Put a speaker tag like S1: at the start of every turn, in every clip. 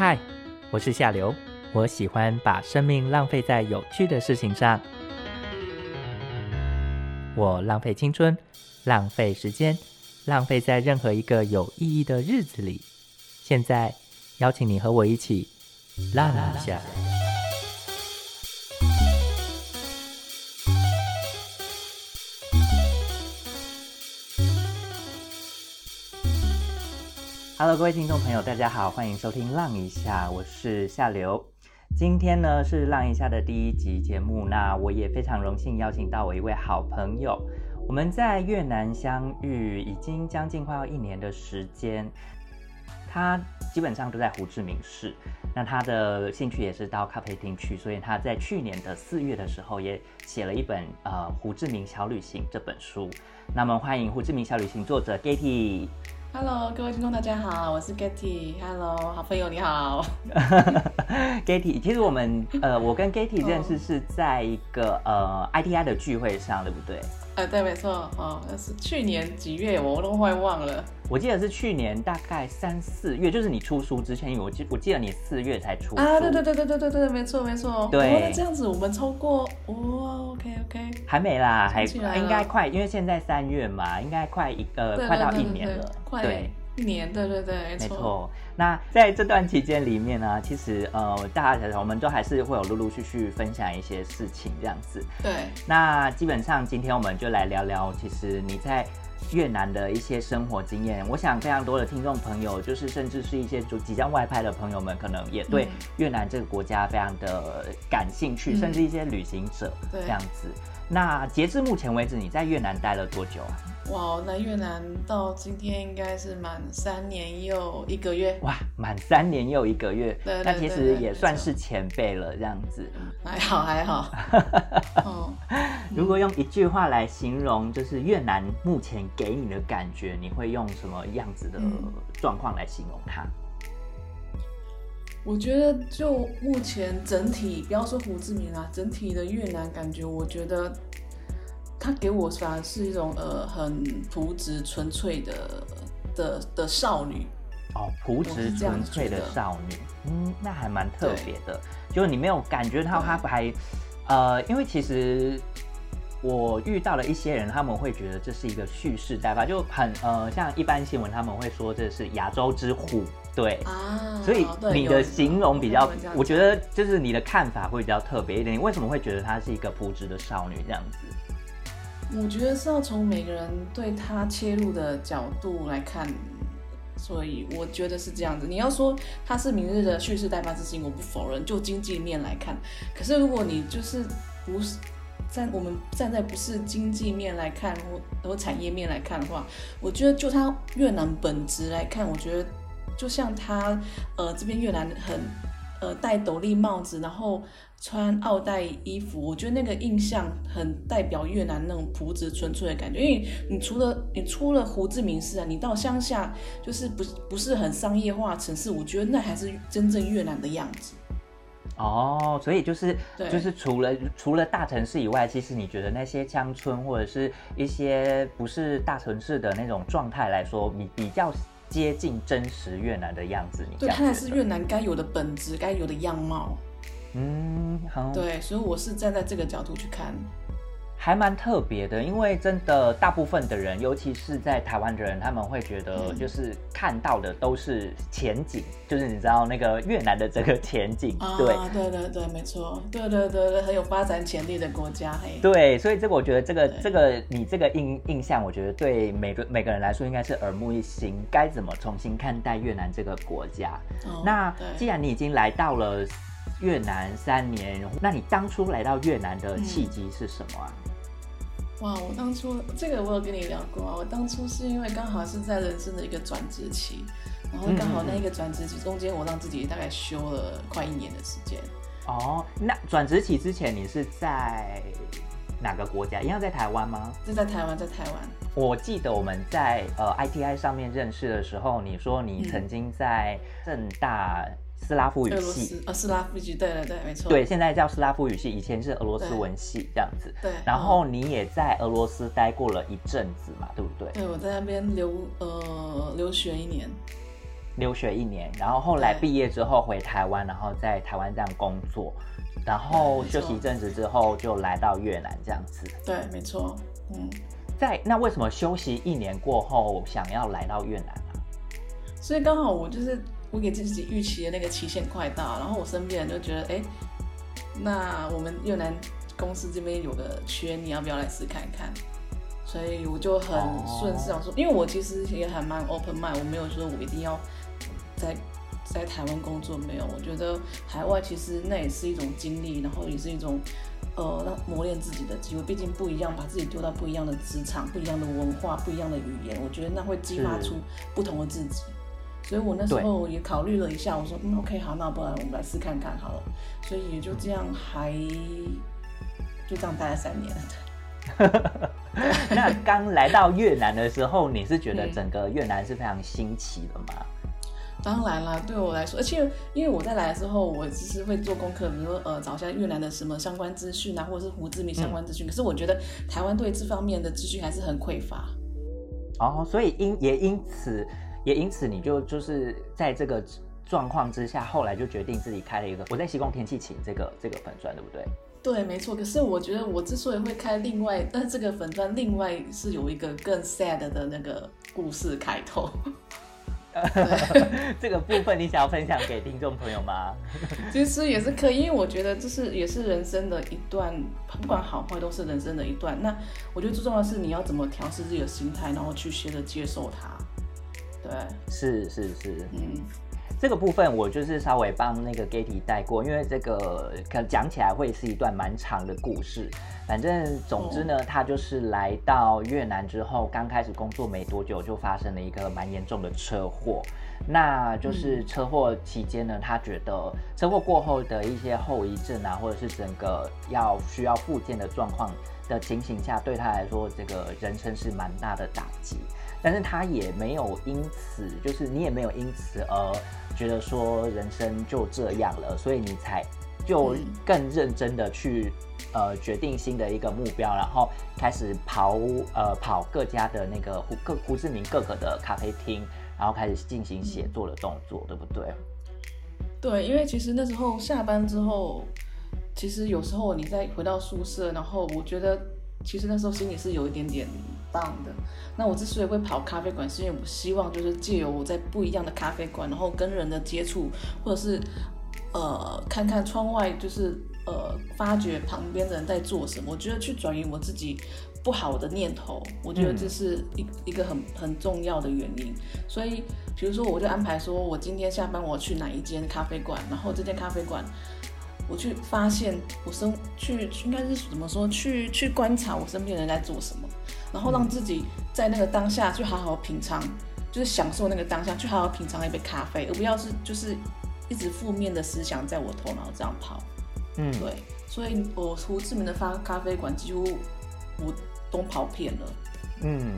S1: 嗨，我是夏流，我喜欢把生命浪费在有趣的事情上。我浪费青春，浪费时间，浪费在任何一个有意义的日子里。现在，邀请你和我一起浪一下。Hello，各位听众朋友，大家好，欢迎收听《浪一下》，我是夏流。今天呢是《浪一下》的第一集节目，那我也非常荣幸邀请到我一位好朋友。我们在越南相遇已经将近快要一年的时间，他基本上都在胡志明市。那他的兴趣也是到咖啡厅去，所以他在去年的四月的时候也写了一本呃《胡志明小旅行》这本书。那么欢迎《胡志明小旅行》作者 Getty。
S2: Hello，各位听众，大家好，我是 Getty。Hello，好朋友你好。
S1: Getty，其实我们呃，我跟 Getty 认识是在一个呃 ITI 的聚会上，对不对？
S2: 呃，对，没错，哦，那是去年几月，我都快忘了。
S1: 我记得是去年大概三四月，就是你出书之前，因为我记我记得你四月才出
S2: 啊，对对对对对对对，没错没错。
S1: 对，
S2: 那这样子我们超过，哇，OK OK，
S1: 还没啦，还应该快，因为现在三月嘛，应该快一呃快到一年了，
S2: 对，一年，对对对，没错。
S1: 那在这段期间里面呢，其实呃大家我们都还是会有陆陆续续分享一些事情这样子。
S2: 对，
S1: 那基本上今天我们就来聊聊，其实你在。越南的一些生活经验，我想非常多的听众朋友，就是甚至是一些就即将外派的朋友们，可能也对越南这个国家非常的感兴趣，甚至一些旅行者这样子。那截至目前为止，你在越南待了多久啊？
S2: 哇，那越南到今天应该是满三年又一个月。
S1: 哇，满三年又一个月，
S2: 对，
S1: 那其实也算是前辈了，这样子。
S2: 还好还好。
S1: 哦，如果用一句话来形容，就是越南目前给你的感觉，你会用什么样子的状况来形容它？
S2: 我觉得就目前整体，不要说胡志明啊，整体的越南感觉，我觉得他给我反而是一种呃很朴质纯粹的的的少女。
S1: 哦，朴质纯粹的少女，嗯，那还蛮特别的。就是你没有感觉到他还呃，因为其实我遇到了一些人，他们会觉得这是一个蓄势待发，就很呃，像一般新闻他们会说这是亚洲之虎。对啊，所以你的形容比较，我觉得就是你的看法会比较特别一点。你为什么会觉得她是一个朴质的少女这样子？
S2: 我觉得是要从每个人对他切入的角度来看，所以我觉得是这样子。你要说他是明日的蓄势待发之星，我不否认。就经济面来看，可是如果你就是不是站我们站在不是经济面来看，或或产业面来看的话，我觉得就它越南本质来看，我觉得。就像他，呃，这边越南很，呃，戴斗笠帽子，然后穿奥黛衣服，我觉得那个印象很代表越南那种朴质纯粹的感觉。因为你除了你出了胡志明市啊，你到乡下就是不不是很商业化城市，我觉得那还是真正越南的样子。
S1: 哦，所以就是就是除了除了大城市以外，其实你觉得那些乡村或者是一些不是大城市的那种状态来说，你比较。接近真实越南的样子，你
S2: 对，它才是越南该有的本质，该有的样貌。嗯，好。对，所以我是站在这个角度去看。
S1: 还蛮特别的，因为真的大部分的人，尤其是在台湾的人，他们会觉得就是看到的都是前景，就是你知道那个越南的这个前景，
S2: 对，对对对，没错，对对对对，很有发展潜力的国家，嘿，
S1: 对，所以这个我觉得这个这个你这个印印象，我觉得对每个每个人来说应该是耳目一新，该怎么重新看待越南这个国家？那既然你已经来到了越南三年，那你当初来到越南的契机是什么啊？
S2: 哇，我当初这个我有跟你聊过啊。我当初是因为刚好是在人生的一个转职期，然后刚好那一个转职期中间，我让自己大概休了快一年的时间。
S1: 哦，那转职期之前你是在哪个国家？一样在台湾吗？
S2: 是在台湾，在台湾。
S1: 我记得我们在呃 ITI 上面认识的时候，你说你曾经在正大。斯拉夫语系，
S2: 呃，斯拉夫语，对对对，没错。
S1: 对，现在叫斯拉夫语系，以前是俄罗斯文系这样子。
S2: 对。
S1: 然后你也在俄罗斯待过了一阵子嘛，对不对？
S2: 对，我在那边留呃留学一年。
S1: 留学一年，然后后来毕业之后回台湾，然后在台湾这样工作，然后休息一阵子之后就来到越南这样子。
S2: 对，没错。嗯，
S1: 在那为什么休息一年过后想要来到越南呢？
S2: 所以刚好我就是我给自己预期的那个期限快到，然后我身边人就觉得，哎，那我们越南公司这边有个缺，你要不要来试看看？所以我就很顺势想说，因为我其实也还蛮 open mind，我没有说我一定要在在台湾工作，没有。我觉得海外其实那也是一种经历，然后也是一种呃让磨练自己的机会。毕竟不一样，把自己丢到不一样的职场、不一样的文化、不一样的语言，我觉得那会激发出不同的自己。所以我那时候也考虑了一下，我说嗯 OK 好，那不然我们来试看看好了。所以也就这样，还就这样待了三年。
S1: 那刚来到越南的时候，你是觉得整个越南是非常新奇的吗？
S2: 当然啦，对我来说，而且因为我在来的时候，我只是会做功课，比如说呃找一下越南的什么相关资讯啊，或者是胡志明相关资讯。可是我觉得台湾对这方面的资讯还是很匮乏。
S1: 哦，所以因也因此也因此，你就就是在这个状况之下，后来就决定自己开了一个我在西贡天气晴这个这个粉砖，对不对？
S2: 对，没错。可是我觉得我之所以会开另外，但这个粉砖另外是有一个更 sad 的那个故事开头。
S1: 这个部分你想要分享给听众朋友吗？
S2: 其实也是可以，因为我觉得这是也是人生的一段，不管好坏都是人生的一段。那我觉得最重要的是你要怎么调试自己的心态，然后去学着接受它。对，
S1: 是是是，嗯。这个部分我就是稍微帮那个 Getty 带过，因为这个可讲起来会是一段蛮长的故事。反正总之呢，他就是来到越南之后，刚开始工作没多久，就发生了一个蛮严重的车祸。那就是车祸期间呢，他觉得车祸过后的一些后遗症啊，或者是整个要需要复健的状况的情形下，对他来说，这个人生是蛮大的打击。但是他也没有因此，就是你也没有因此而觉得说人生就这样了，所以你才就更认真的去呃决定新的一个目标，然后开始跑呃跑各家的那个胡各胡志明各个的咖啡厅，然后开始进行写作的动作，对不对？
S2: 对，因为其实那时候下班之后，其实有时候你再回到宿舍，然后我觉得其实那时候心里是有一点点。棒的，那我之所以会跑咖啡馆，是因为我希望就是借由我在不一样的咖啡馆，然后跟人的接触，或者是呃看看窗外，就是呃发掘旁边的人在做什么。我觉得去转移我自己不好的念头，我觉得这是一一个很很重要的原因。所以，比如说我就安排说，我今天下班我去哪一间咖啡馆，然后这间咖啡馆。我去发现我身去应该是怎么说？去去观察我身边人在做什么，然后让自己在那个当下去好好品尝，就是享受那个当下，去好好品尝一杯咖啡，而不要是就是一直负面的思想在我头脑这样跑。嗯，对，所以我胡志明的发咖啡馆几乎我都跑遍了。嗯。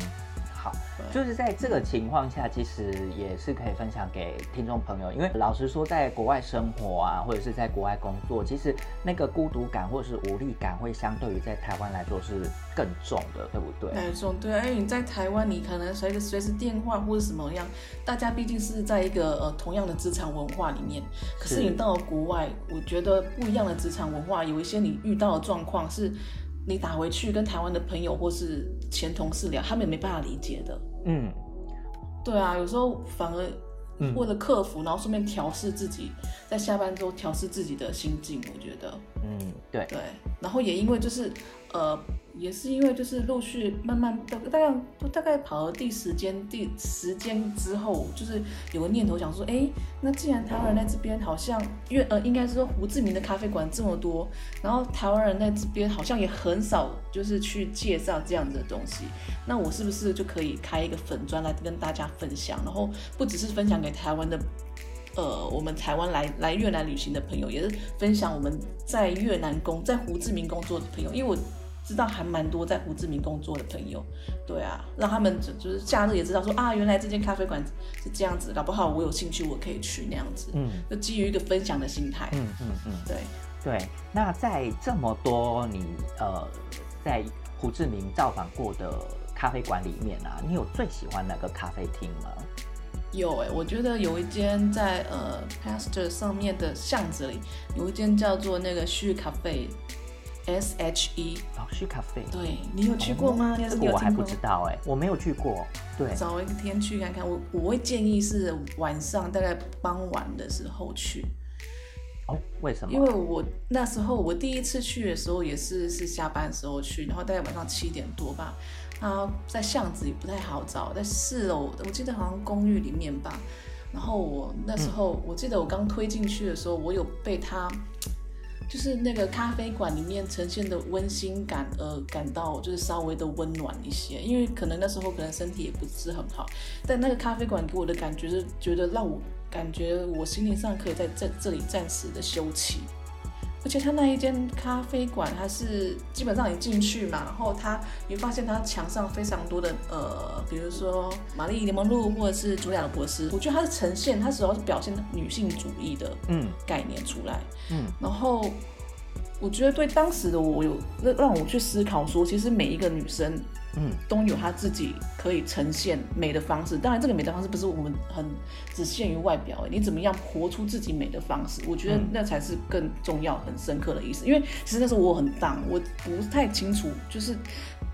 S1: 好，就是在这个情况下，其实也是可以分享给听众朋友。因为老实说，在国外生活啊，或者是在国外工作，其实那个孤独感或者是无力感，会相对于在台湾来说是更重的，对不对？
S2: 更重，对。哎，你在台湾，你可能随时随时电话或者什么样，大家毕竟是在一个呃同样的职场文化里面。可是你到了国外，我觉得不一样的职场文化，有一些你遇到的状况是。你打回去跟台湾的朋友或是前同事聊，他们也没办法理解的。嗯，对啊，有时候反而为了克服，然后顺便调试自己，在下班之后调试自己的心境，我觉得。
S1: 嗯，对
S2: 对，然后也因为就是呃。也是因为就是陆续慢慢大大概大概跑了第十间第十间之后，就是有个念头想说，哎，那既然台湾人在这边好像越呃应该是说胡志明的咖啡馆这么多，然后台湾人在这边好像也很少就是去介绍这样的东西，那我是不是就可以开一个粉砖来跟大家分享？然后不只是分享给台湾的呃我们台湾来来越南旅行的朋友，也是分享我们在越南工在胡志明工作的朋友，因为我。知道还蛮多在胡志明工作的朋友，对啊，让他们就就是假日也知道说啊，原来这间咖啡馆是这样子，搞不好我有兴趣我可以去那样子，嗯，就基于一个分享的心态，嗯嗯嗯，对。
S1: 对。那在这么多你呃在胡志明造访过的咖啡馆里面啊，你有最喜欢哪个咖啡厅吗？
S2: 有哎、我觉得有一间在呃 Pasteur 上面的巷子里，有一间叫做那个旭咖啡，S H E。
S1: 老师咖啡。
S2: 对你有去过吗？
S1: 这个我还不知道哎，我没有去过。对，
S2: 找一天去看看。我我会建议是晚上大概傍晚的时候去，
S1: 哦，为什么？
S2: 因为我那时候我第一次去的时候也是是下班的时候去，然后大概晚上七点多吧。它在巷子里不太好找，在四楼，我记得好像公寓里面吧。然后我那时候、我记得我刚推进去的时候，我有被它就是那个咖啡馆里面呈现的温馨感而感到就是稍微的温暖一些，因为可能那时候可能身体也不是很好，但那个咖啡馆给我的感觉是觉得让我感觉我心灵上可以在在这里暂时的休憩。而且他那一间咖啡馆，它是基本上你进去嘛，然后他你会发现它墙上非常多的呃，比如说玛丽莲梦露或者是茱莉亚的博士，我觉得它是呈现，它主要是表现女性主义的
S1: 嗯
S2: 概念出来。
S1: 嗯
S2: 然后我觉得对当时的我有让让我去思考说，其实每一个女生
S1: 嗯
S2: 都有他自己可以呈现美的方式。当然，这个美的方式不是我们很只限于外表，你怎么样活出自己美的方式？我觉得
S1: 嗯
S2: 那才是更重要、很深刻的意思。因为其实那时候我很荡，我不太清楚，就是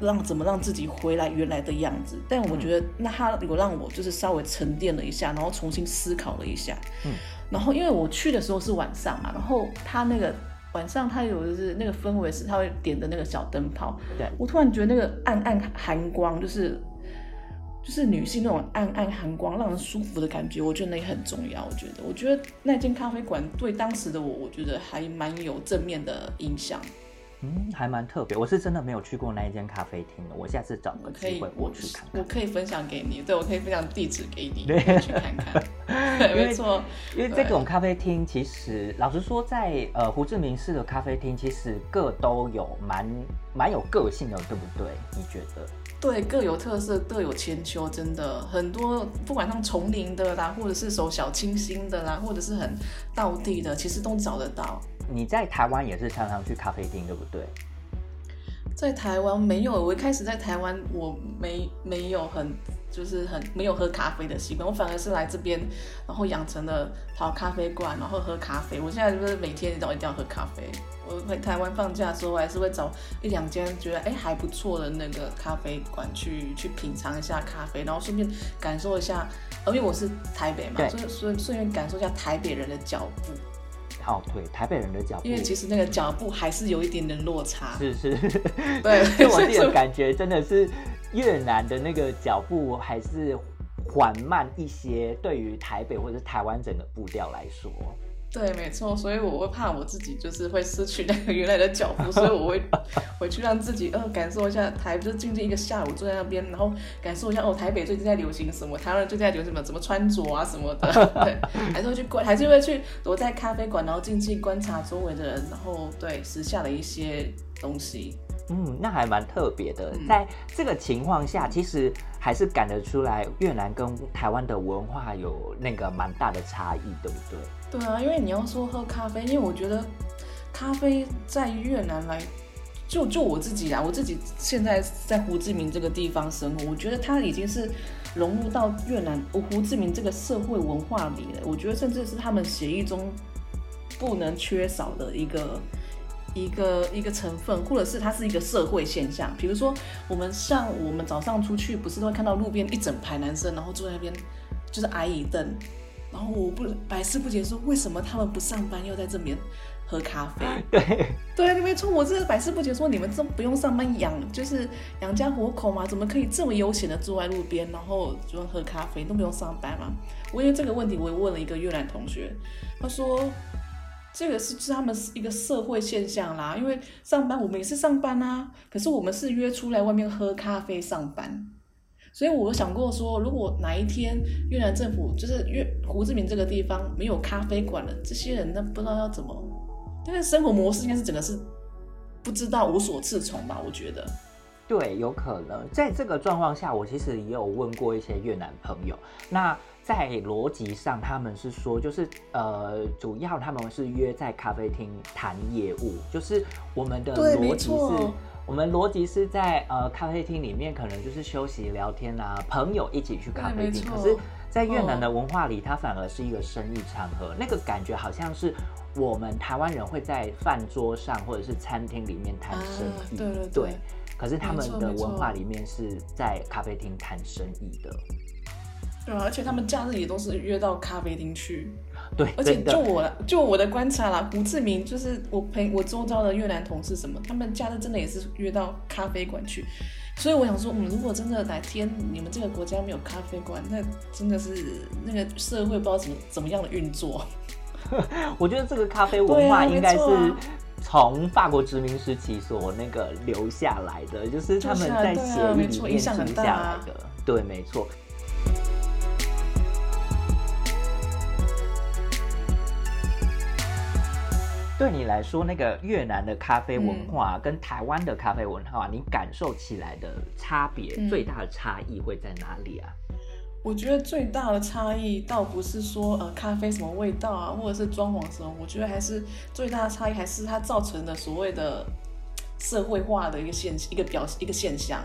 S2: 让怎么让自己回来原来的样子。但我觉得那他有让我就是稍微沉淀了一下，然后重新思考了一下。
S1: 嗯，
S2: 然后因为我去的时候是晚上嘛，然后他那个。晚上它有的是那个氛围是它会点的那个小灯泡，
S1: 对
S2: 我突然觉得那个暗暗寒光，就是就是女性那种暗暗寒光，让人舒服的感觉，我觉得那也很重要。我觉得，我觉得那间咖啡馆对当时的我，我觉得还蛮有正面的影响。
S1: 嗯，还蛮特别。我是真的没有去过那一间咖啡厅的，我下次找个机会，我去看看。
S2: 我可以分享给你，对我可以分享地址给你，去看看。没错，
S1: 因为这种咖啡厅，其实老实说在，呃胡志明市的咖啡厅，其实各都有蛮蛮有个性的，对不对？你觉得？
S2: 对，各有特色，各有千秋，真的很多，不管像丛林的啦，或者是手小清新的啦，或者是很道地的，其实都找得到。
S1: 你在台湾也是常常去咖啡厅，对不对？
S2: 在台湾没有，我一开始在台湾我没没有很就是很没有喝咖啡的习惯，我反而是来这边，然后养成了跑咖啡馆，然后喝咖啡。我现在就是每天都一定要喝咖啡。我回台湾放假的时候，我还是会找一两间觉得哎还不错的那个咖啡馆去去品尝一下咖啡，然后顺便感受一下，呃因为我是台北嘛，所以所以顺便感受一下台北人的脚步，
S1: 哦，对，台北人的脚步，
S2: 因为其实那个脚步还是有一点点落差。
S1: 是是，
S2: 对
S1: 我自己的感觉真的是越南的那个脚步还是缓慢一些，对于台北或者是台湾整个步调来说。
S2: 对，没错，所以我会怕我自己就是会失去那个原来的脚步，所以我会 回去让自己呃感受一下台，就静静一个下午坐在那边，然后感受一下哦台北最近在流行什么，台湾人最近在流行什么，怎么穿着啊什么的，对，还是会去观，还是会去躲在咖啡馆，然后静静观察周围的人，然后对时下的一些东西。
S1: 嗯，那还蛮特别的。
S2: 嗯
S1: 在这个情况下，其实还是感得出来越南跟台湾的文化有那个蛮大的差异，对不对？
S2: 对啊，因为你要说喝咖啡，因为我觉得咖啡在越南来，就就我自己啊，我自己现在在胡志明这个地方生活，我觉得它已经是融入到越南胡志明这个社会文化里了。我觉得甚至是他们协议中不能缺少的一个。一个一个成分，或者是它是一个社会现象。比如说，我们像我们早上出去，不是都会看到路边一整排男生，然后坐在那边就是矮椅凳，然后我不百思不解说为什么他们不上班要在这边喝咖啡？
S1: 对，
S2: 对，你没错，我真的百思不解说你们这不用上班养就是养家活口嘛？怎么可以这么悠闲的坐在路边，然后就喝咖啡都不用上班嘛？我因为这个问题，我也问了一个越南同学，他说。这个是他们是一个社会现象啦，因为上班我们也是上班啊，可是我们是约出来外面喝咖啡上班，所以我有想过说，如果哪一天越南政府就是越胡志明这个地方没有咖啡馆了，这些人那不知道要怎么，但是生活模式应该是整个是不知道无所适从吧，我觉得。
S1: 对，有可能在这个状况下，我其实也有问过一些越南朋友。那在逻辑上，他们是说，就是呃，主要他们是约在咖啡厅谈业务，就是我们的逻辑是，我们逻辑是在呃咖啡厅里面，可能就是休息聊天啊，朋友一起去咖啡厅。可是在越南的文化里，它反而是一个生意场合，那个感觉好像是我们台湾人会在饭桌上或者是餐厅里面谈生意，
S2: 对对对。
S1: 可是他们的文化里面是在咖啡厅谈生意的。
S2: 对啊，而且他们假日也都是约到咖啡厅去。
S1: 对，
S2: 而且就我就我的观察啦，胡志明就是我陪我周遭的越南同事什么，他们假日真的也是约到咖啡馆去。所以我想说，嗯，如果真的哪天你们这个国家没有咖啡馆，那真的是那个社会不知道怎么怎么样的运作。
S1: 我觉得这个咖啡文化应该是从法国殖民时期所那个留下来的，就是他们在协议里面留下来的。对，没错。对你来说，那个越南的咖啡文化跟台湾的咖啡文化，你感受起来的差别，最大的差异会在哪里啊？
S2: 我觉得最大的差异倒不是说呃咖啡什么味道啊，或者是装潢什么，我觉得还是最大的差异还是它造成的所谓的社会化的一个现一个表一个现象。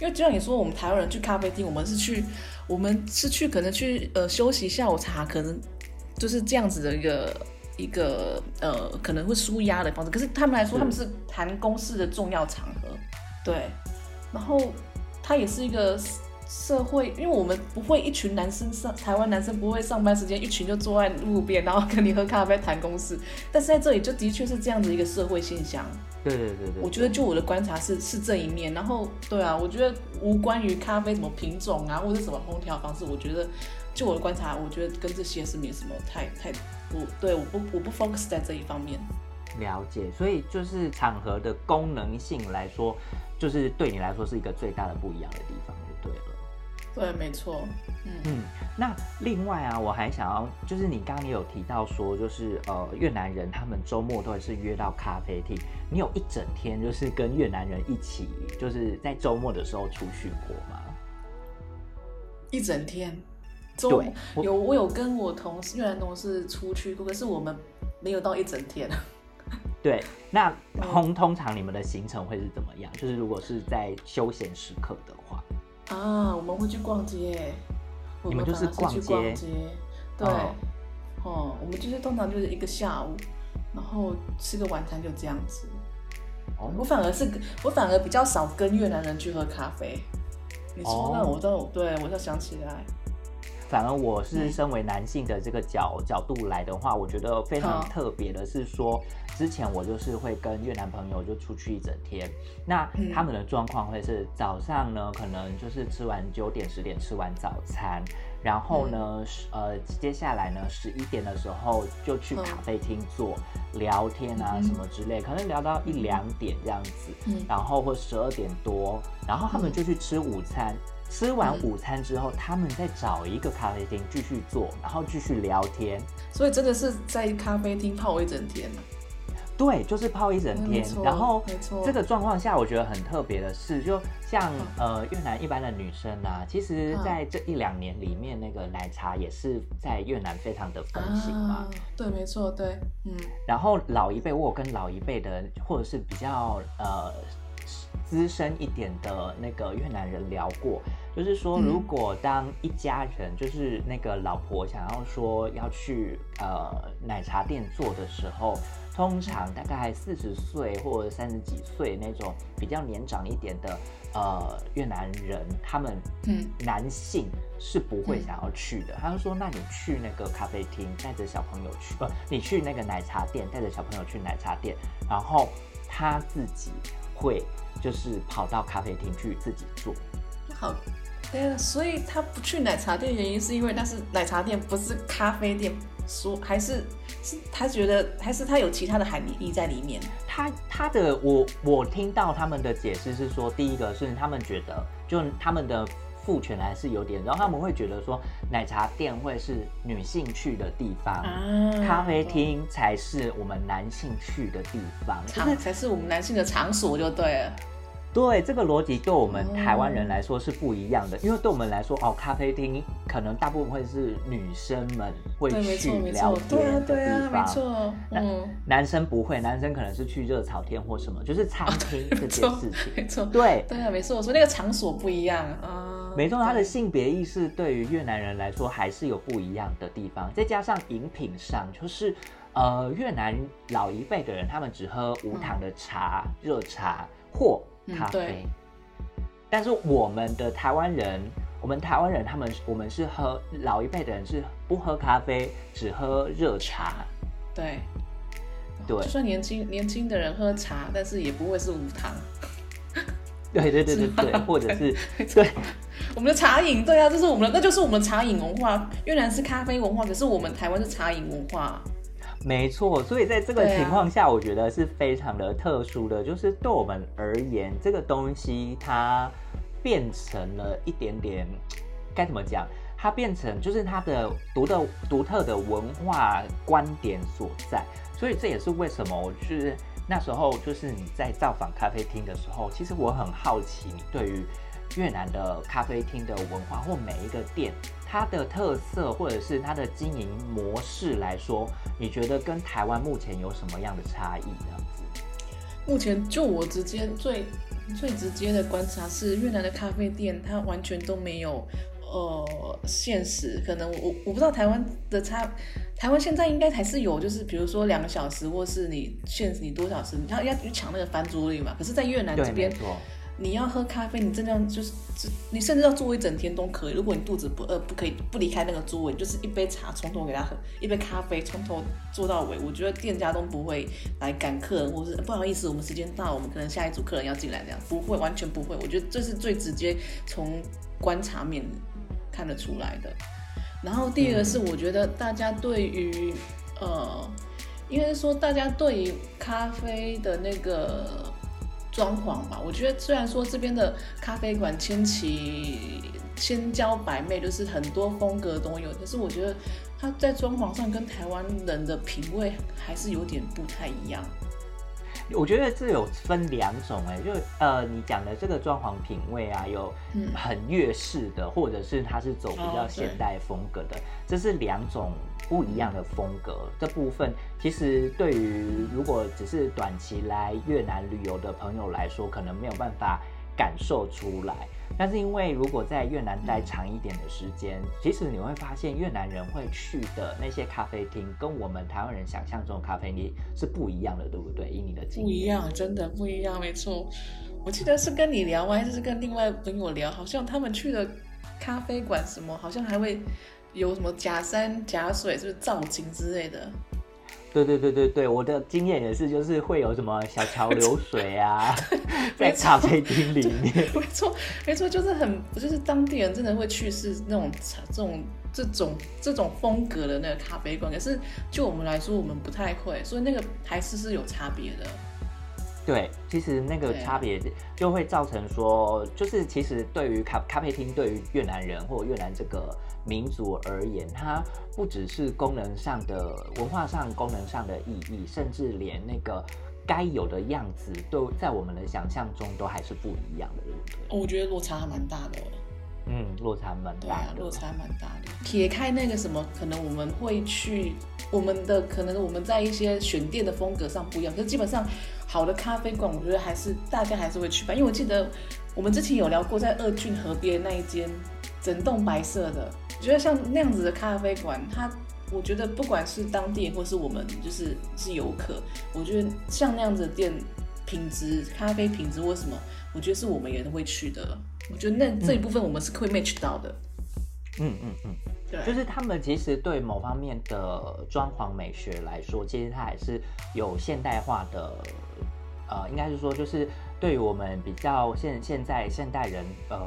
S2: 因为就像你说，我们台湾人去咖啡厅，我们是去我们是去可能去呃休息下午茶，可能就是这样子的一个。一个呃可能会舒压的方式，可是他们来说他们是谈公事的重要场合，对，然后它也是一个社会，因为我们不会一群男生上台湾男生不会上班时间一群就坐在路边，然后跟你喝咖啡谈公事，但是在这里就的确是这样子一个社会现象。
S1: 对对对对，
S2: 我觉得就我的观察是是这一面，然后对啊，我觉得无关于咖啡什么品种啊或者什么烹调方式，我觉得就我的观察，我觉得跟这些是没什么太太。不对，我不我不 focus 在这一方面。
S1: 了解，所以就是场合的功能性来说，就是对你来说是一个最大的不一样的地方，就对了。
S2: 对，没错。嗯嗯，
S1: 那另外啊，我还想要，就是你刚刚也有提到说，就是呃，越南人他们周末都是约到咖啡厅，你有一整天就是跟越南人一起，就是在周末的时候出去过吗？
S2: 一整天。对，有我有跟我同事越南同事出去过，可是我们没有到一整天。
S1: 对，那通通常你们的行程会是怎么样？就是如果是在休闲时刻的话，
S2: 啊，我们会去逛街。
S1: 你们就是
S2: 逛
S1: 街？
S2: 对，哦，我们就是通常就是一个下午，然后吃个晚餐就这样子。哦，我反而是我反而比较少跟越南人去喝咖啡。你说那我都对我就想起来。
S1: 反而我是身为男性的这个角角度来的话，我觉得非常特别的是说，之前我就是会跟越南朋友就出去一整天，那他们的状况会是早上呢，可能就是吃完九点十点吃完早餐，然后呢，呃，接下来呢十一点的时候就去咖啡厅坐聊天啊什么之类，可能聊到一两点这样子，然后或十二点多，然后他们就去吃午餐。吃完午餐之后，他们再找一个咖啡厅继续坐，然后继续聊天。
S2: 所以真的是在咖啡厅泡一整天
S1: 对，就是泡一整天。然后，没错，这个状况下，我觉得很特别的是，就像呃越南一般的女生啊，其实在这一两年里面，那个奶茶也是在越南非常的风行嘛。
S2: 对，没错，对，嗯。
S1: 然后老一辈，我有跟老一辈的，或者是比较呃。资深一点的那个越南人聊过，就是说，如果当一家人，就是那个老婆想要说要去呃奶茶店做的时候，通常大概四十岁或者三十几岁那种比较年长一点的呃越南人，他们嗯男性是不会想要去的。他就说，那你去那个咖啡厅带着小朋友去，不，你去那个奶茶店带着小朋友去奶茶店，然后他自己会。就是跑到咖啡厅去自己做，
S2: 好，对所以他不去奶茶店，原因是因为那是奶茶店，不是咖啡店，说还是是他觉得还是他有其他的含义在里面。
S1: 他他的我我听到他们的解释是说，第一个是他们觉得就他们的。父权还是有点，然后他们会觉得说，奶茶店会是女性去的地方，咖啡厅才是我们男性去的地方，
S2: 才才是我们男性的场所就对了。
S1: 对，这个逻辑对我们台湾人来说是不一样的，因为对我们来说，哦，咖啡厅可能大部分会是女生们会去聊天的地方，
S2: 没错，嗯，
S1: 男生不会，男生可能是去热炒店或什么，就是餐厅这件事情，
S2: 没错，
S1: 对，
S2: 对啊，没错，所以那个场所不一样啊。
S1: 没错，他的性别意识对于越南人来说还是有不一样的地方，再加上饮品上，就是呃越南老一辈的人，他们只喝无糖的茶、热茶或咖啡，但是我们的台湾人，我们台湾人他们我们是喝老一辈的人是不喝咖啡，只喝热茶，
S2: 对，
S1: 对
S2: 就算年轻年轻的人喝茶，但是也不会是无糖。
S1: 对对对对对，或者是 对
S2: 我们的茶饮，对啊，这是我们的，那就是我们的茶饮文化。越南是咖啡文化，可是我们台湾是茶饮文化。
S1: 没错，所以在这个情况下，我觉得是非常的特殊的，就是对我们而言，这个东西它变成了一点点，该怎么讲？它变成就是它的独特独特的文化观点所在，所以这也是为什么我就是那时候就是你在造访咖啡厅的时候，其实我很好奇你对于越南的咖啡厅的文化或每一个店它的特色或者是它的经营模式来说，你觉得跟台湾目前有什么样的差异？呢？
S2: 目前就我直接最最直接的观察是，越南的咖啡店它完全都没有呃限时，可能我我不知道台湾的差，台湾现在应该还是有，就是比如说两个小时，或是你限时你多小时，你要要去抢那个翻桌率嘛。可是，在越南这，边。你要喝咖啡，你真的就是，你甚至要坐一整天都可以。如果你肚子不饿，不可以不离开那个座位，就是一杯茶从头给他喝，一杯咖啡从头做到尾。我觉得店家都不会来赶客人，或是不好意思，我们时间到，我们可能下一组客人要进来，这样不会，完全不会。我觉得这是最直接从观察面看得出来的。然后第二个是，我觉得大家对于呃，应该说大家对于咖啡的那个装潢吧，我觉得虽然说这边的咖啡馆千奇千娇百媚，就是很多风格都有，可是我觉得它在装潢上跟台湾人的品味还是有点不太一样。
S1: 我觉得这有分两种哎、就呃你讲的这个装潢品味啊，有
S2: 嗯。
S1: 很粤式的，或者是它是走比较现代风格的，这是两种不一样的风格。这部分其实对于如果只是短期来越南旅游的朋友来说，可能没有办法感受出来。但是因为如果在越南待长一点的时间，其实你会发现越南人会去的那些咖啡厅，跟我们台湾人想象中的咖啡厅是不一样的，对不对？以你的经验，
S2: 不一样，真的不一样，没错。我记得是跟你聊，还是跟另外朋友聊，好像他们去的咖啡馆什么，好像还会有什么假山假水，是不是造景之类的？
S1: 对对对对对，我的经验也是，就是会有什么小桥流水啊，在咖啡厅里面。
S2: 没错，没错，就是很，就是当地人真的会去是那种这种这种这种风格的那个咖啡馆，可是就我们来说，我们不太会，所以那个还是是有差别的。
S1: 对，其实那个差别就会造成说，就是其实对于咖咖啡厅，对于越南人或越南这个民族而言，它不只是功能上的、文化上功能上的意义，甚至连那个该有的样子，都在我们的想象中都还是不一样的，对不对？
S2: 我觉得落差还蛮大的。
S1: 嗯，落差蛮大
S2: 对啊，
S1: 的。
S2: 落差蛮大的。撇开那个什么，可能我们会去我们的可能我们在一些选店的风格上不一样，可是基本上好的咖啡馆，我觉得还是大家还是会去吧。因为我记得我们之前有聊过，在二郡河边那一间整栋白色的，我觉得像那样子的咖啡馆，它我觉得不管是当地或是我们就是是游客，我觉得像那样子的店。品质咖啡品质或什么，我觉得是我们也都会去的。我觉得那这一部分我们是会 match 到的。
S1: 嗯嗯嗯。
S2: 对，
S1: 就是他们其实对某方面的装潢美学来说，其实它还是有现代化的，呃，应该是说，就是对于我们比较现现在现代人，呃，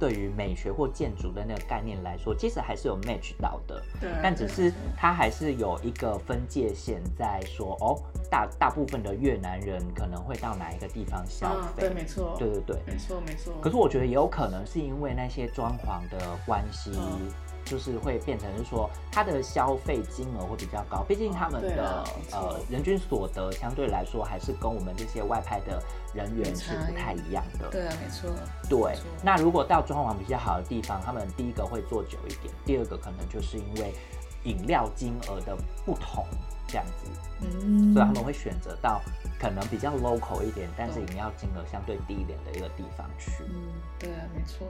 S1: 对于美学或建筑的那个概念来说，其实还是有 match 到的，
S2: 对啊
S1: 但只是它还是有一个分界线在说，哦，大大部分的越南人可能会到哪一个地方消
S2: 啊，
S1: 费，
S2: 对，没错，
S1: 对对对。
S2: 没错，没错。
S1: 可是我觉得也有可能是因为那些装潢的关系，
S2: 嗯
S1: 就是会变成是说他的消费金额会比较高，毕竟他们的呃人均所得相对来说还是跟我们这些外派的人员是不太一样的。
S2: 对啊，没错。
S1: 对，那如果到装潢比较好的地方，他们第一个会做久一点，第二个可能就是因为饮料金额的不同这样子，
S2: 嗯，
S1: 所以他们会选择到可能比较 local 一点，但是
S2: 懂
S1: 饮料金额相对低一点的一个地方去。
S2: 嗯，对啊，没错。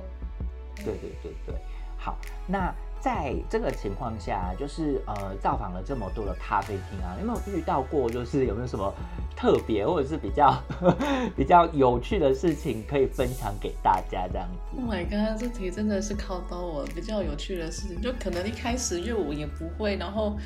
S1: 对对对对，好，那。在这个情况下，就是呃，造访了这么多的咖啡厅啊，有没有遇到过？就是有没有什么特别或者是比较 比较有趣的事情可以分享给大家？这样子。
S2: Oh my god，这题真的是考到我比较有趣的事情，就可能一开始就我也不会，然后。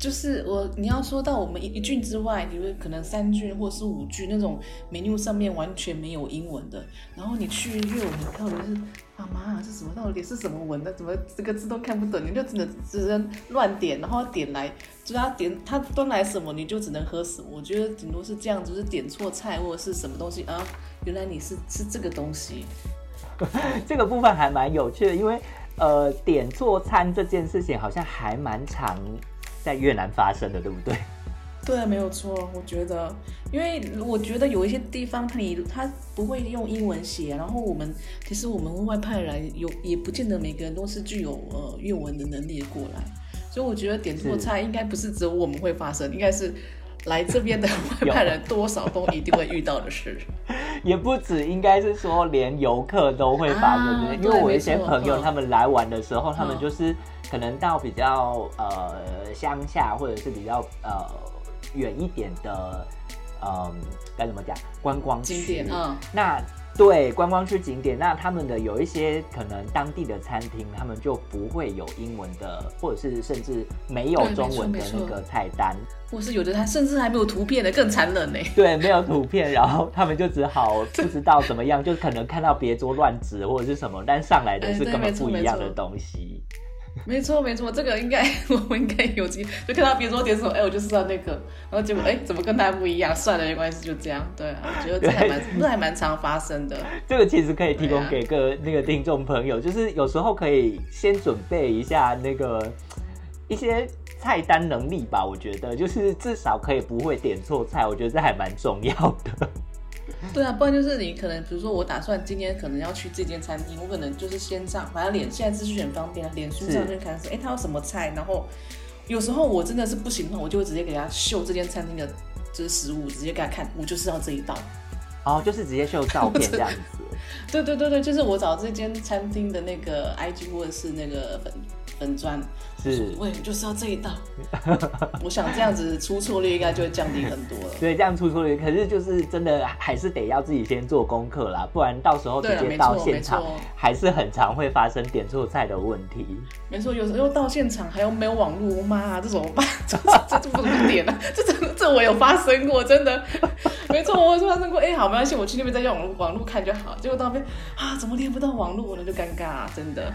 S2: 就是我，你要说到我们一一句之外，比如可能三句或是五句那种 menu 上面完全没有英文的，然后你去粤文，你到底是啊妈，是什么到底是什么文的？怎么这个字都看不懂？你就只能只能乱点，然后点来，就他点他端来什么，你就只能喝什么。我觉得顶多是这样，就是点错菜或者是什么东西啊，原来你是吃这个东西。
S1: 这个部分还蛮有趣的，因为呃，点错餐这件事情好像还蛮常。在越南发生的，对不对？
S2: 对，没有错。我觉得，因为我觉得有一些地方，他你他不会用英文写，然后我们其实我们外派来有，也不见得每个人都是具有呃粤文的能力过来，所以我觉得点错菜应该不是只有我们会发生，应该是来这边的 外派人多少都一定会遇到的事。
S1: 也不止，应该是说连游客都会发生的，因为我一些朋友他们来玩的时候，他们就是。可能到比较呃乡下，或者是比较呃远一点的，嗯，该怎么讲？观光
S2: 景点嗯，
S1: 那对观光区景点，那他们的有一些可能当地的餐厅，他们就不会有英文的，或者是甚至没有中文的那个菜单，
S2: 或是有的他甚至还没有图片的，更残忍呢。
S1: 对，没有图片，然后他们就只好不知道怎么样，就可能看到别桌乱指或者是什么，但上来的是根本不一样的东西。
S2: 没错没错，这个应该 我们应该有机就看到别说点什么，哎，我就知道那个，然后结果哎，怎么跟他不一样？算了，没关系，就这样。对，我觉得这还蛮这还蛮常发生的。
S1: 这个其实可以提供给个那个听众朋友，就是有时候可以先准备一下那个一些菜单能力吧。我觉得就是至少可以不会点错菜，我觉得这还蛮重要的。
S2: 对啊，不然就是你可能，比如说我打算今天可能要去这间餐厅，我可能就是先上，反正脸现在资讯很方便，脸书上就看说，哎，他有什么菜，然后有时候我真的是不行的话，我就会直接给他秀这间餐厅的就是食物，直接给他看，我就是要这一道。
S1: 哦，就是直接秀照片这样子。
S2: 对对对对，就是我找这间餐厅的那个 IG 或者是那个粉粉砖。
S1: 是，
S2: 我就是要这一道。我想这样子出错率应该就会降低很多了。
S1: 对，这样出错率，可是就是真的还是得要自己先做功课啦，不然到时候直接到现场，还是很常会发生点错菜的问题。
S2: 没错，有时候到现场还有没有网络，妈，这怎么办？这这这不怎么点呢？这这这我有发生过，真的。没错，我有发生过。哎，好，没关系，我去那边再用网络网络看就好。结果到那边啊，怎么连不到网络呢？就尴尬，真的。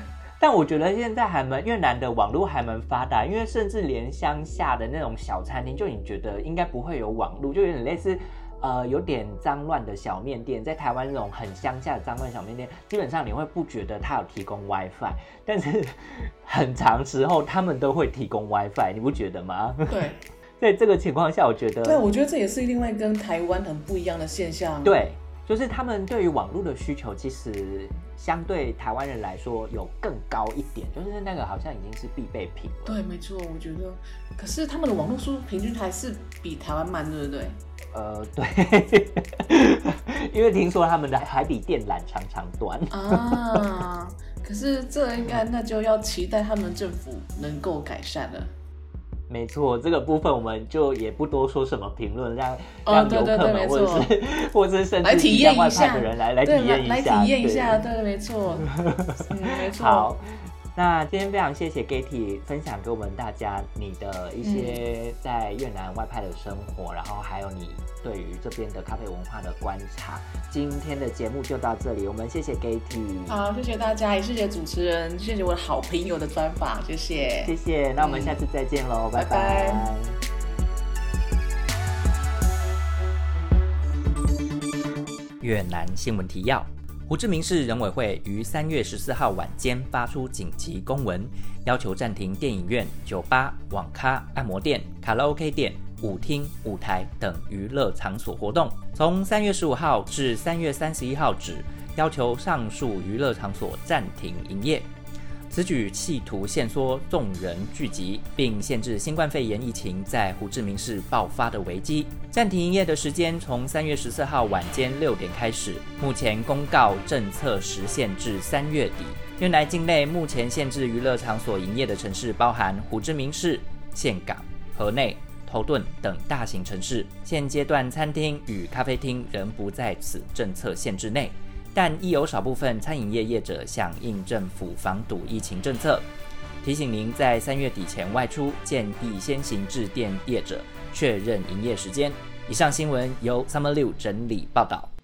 S1: 但我觉得现在还蛮越南的网络还蛮发达，因为甚至连乡下的那种小餐厅，就你觉得应该不会有网络，就有点类似，呃，有点脏乱的小面店，在台湾那种很乡下的脏乱小面店，基本上你会不觉得它有提供 WiFi，但是 很长时候他们都会提供 WiFi，你不觉得吗？
S2: 对，
S1: 在这个情况下，我觉得，
S2: 对，我觉得这也是另外跟台湾很不一样的现象。
S1: 对。就是他们对于网络的需求，其实相对台湾人来说有更高一点，就是那个好像已经是必备品了。
S2: 对，没错，我觉得。可是他们的网络速度平均还是比台湾慢，对不对？
S1: 呃，对，因为听说他们的还比电缆常常短
S2: 啊。可是这应该那就要期待他们政府能够改善了。
S1: 没错，这个部分我们就也不多说什么评论，让让游客们或者是或者是甚至体验外派的人来来体验一下，
S2: 来体验一下，对，没错，没错。
S1: 好。那今天非常谢谢 Getty 分享给我们大家你的一些在越南外派的生活，然后还有你对于这边的咖啡文化的观察。今天的节目就到这里，我们谢谢 Getty。
S2: 好，谢谢大家，也谢谢主持人，谢谢我的好朋友的专访，谢谢，
S1: 谢谢。那我们下次再见喽，拜拜。越南新闻提要。胡志明市人委会于三月十四号晚间发出紧急公文，要求暂停电影院、酒吧、网咖、按摩店、卡拉 OK 店、舞厅、舞台等娱乐场所活动。从三月十五号至三月三十一号止，要求上述娱乐场所暂停营业。此举企图限缩众人聚集，并限制新冠肺炎疫情在胡志明市爆发的危机。暂停营业的时间从三月十四号晚间六点开始，目前公告政策时限至三月底。原来境内目前限制娱乐场所营业的城市包含胡志明市、岘港、河内、头顿等大型城市。现阶段餐厅与咖啡厅仍不在此政策限制内。但亦有少部分餐饮业业者响应政府防堵疫情政策，提醒您在三月底前外出，建议先行致电业者确认营业时间。以上新闻由 Summer 六整理报道。